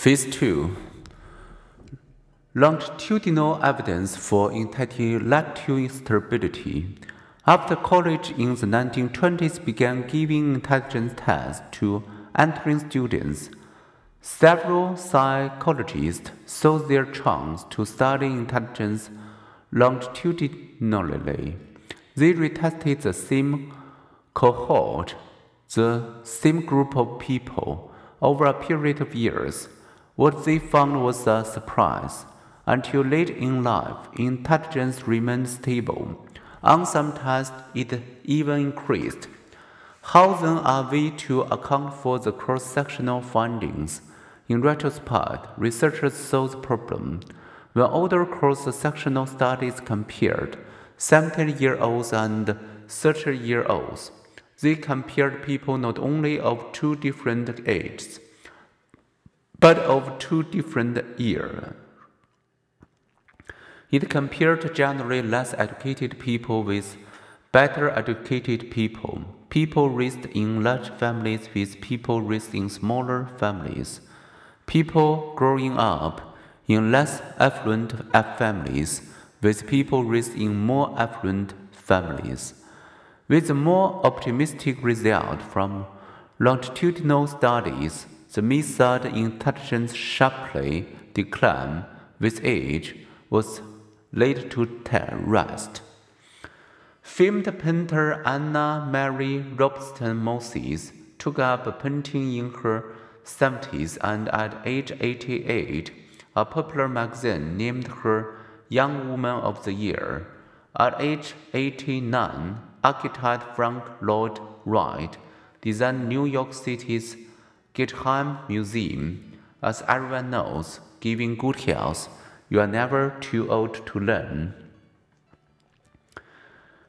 Phase 2 Longitudinal evidence for intellectual stability. After college in the 1920s began giving intelligence tests to entering students, several psychologists saw their chance to study intelligence longitudinally. They retested the same cohort, the same group of people, over a period of years. What they found was a surprise. Until late in life, intelligence remained stable. On some tests, it even increased. How then are we to account for the cross sectional findings? In retrospect, researchers saw the problem. When older cross sectional studies compared 70 year olds and 30 year olds, they compared people not only of two different ages, but of two different years. It compared generally less educated people with better educated people, people raised in large families with people raised in smaller families, people growing up in less affluent families with people raised in more affluent families. With more optimistic result from longitudinal studies, the that intelligence sharply declined with age was laid to rest. Famed painter Anna Mary Robson Moses took up painting in her 70s and at age 88, a popular magazine named her Young Woman of the Year. At age 89, architect Frank Lloyd Wright designed New York City's Guggenheim Museum. As everyone knows, giving good health you are never too old to learn.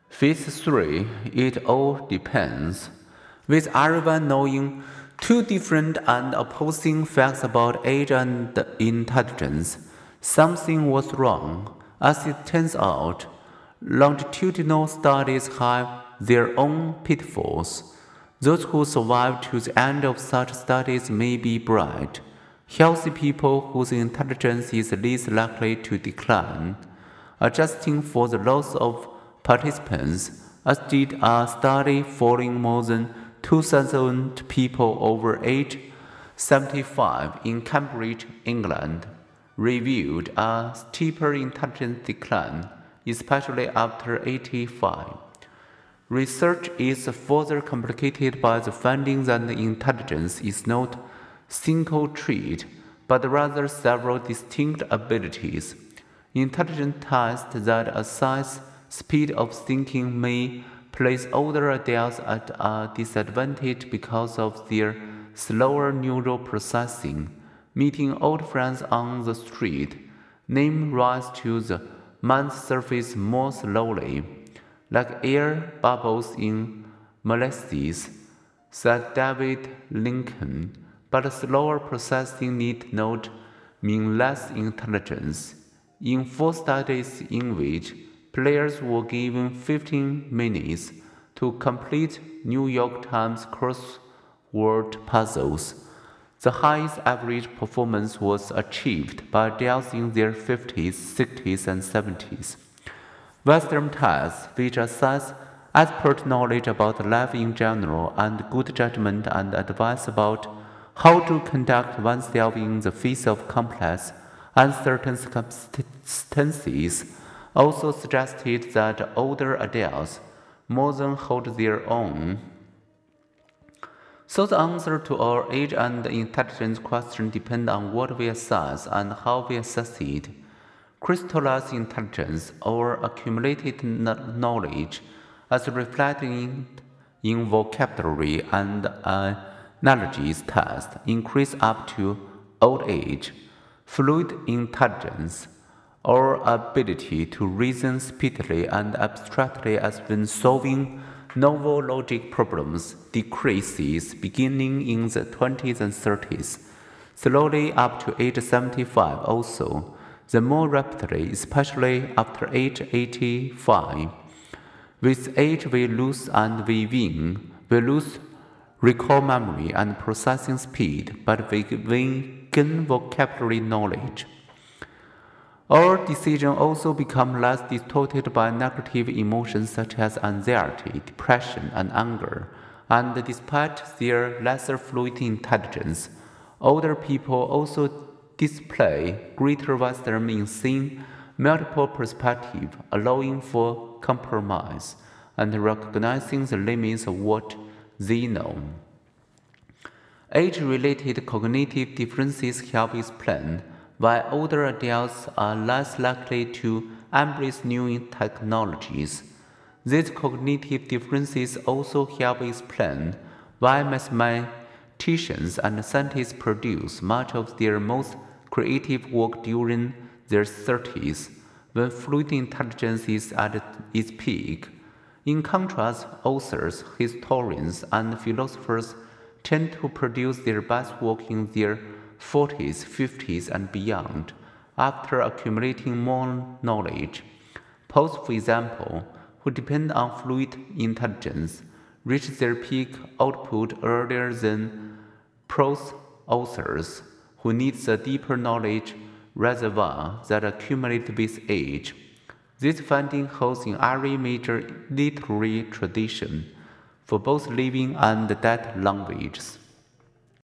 Phase 3 It all depends. With everyone knowing two different and opposing facts about age and intelligence, something was wrong. As it turns out, longitudinal studies have their own pitfalls. Those who survive to the end of such studies may be bright healthy people whose intelligence is least likely to decline, adjusting for the loss of participants, as did a study following more than 2,000 people over age 75 in Cambridge, England, revealed a steeper intelligence decline, especially after 85. Research is further complicated by the finding that intelligence is not single trait, but rather several distinct abilities. Intelligent tests that assess speed of thinking may place older adults at a disadvantage because of their slower neural processing. Meeting old friends on the street, name rise to the mind's surface more slowly, like air bubbles in molasses, said David Lykken but slower processing need not mean less intelligence. In four studies in which players were given 15 minutes to complete New York Times crossword puzzles, the highest average performance was achieved by adults in their 50s, 60s, and 70s. Western tests, which assess expert knowledge about life in general and good judgment and advice about how to conduct oneself in the face of complex, uncertain circumstances also suggested that older adults more than hold their own. So the answer to our age and intelligence question depend on what we assess and how we assess it. Crystallized intelligence or accumulated knowledge as reflected in vocabulary and uh, analogies test increase up to old age, fluid intelligence, or ability to reason speedily and abstractly as when solving novel logic problems decreases beginning in the 20s and 30s, slowly up to age 75 also, the more rapidly, especially after age 85. With age we lose and we win, we lose recall memory and processing speed, but we gain vocabulary knowledge. Our decisions also become less distorted by negative emotions such as anxiety, depression, and anger. And despite their lesser fluid intelligence, older people also display greater wisdom in seeing multiple perspectives, allowing for compromise and recognizing the limits of what they know. Age related cognitive differences help explain why older adults are less likely to embrace new technologies. These cognitive differences also help explain why mathematicians and scientists produce much of their most creative work during their 30s, when fluid intelligence is at its peak. In contrast, authors, historians, and philosophers tend to produce their best work in their 40s, 50s, and beyond, after accumulating more knowledge. Poets, for example, who depend on fluid intelligence, reach their peak output earlier than prose authors, who need the deeper knowledge reservoir that accumulates with age. This finding holds in every major literary tradition, for both living and dead languages.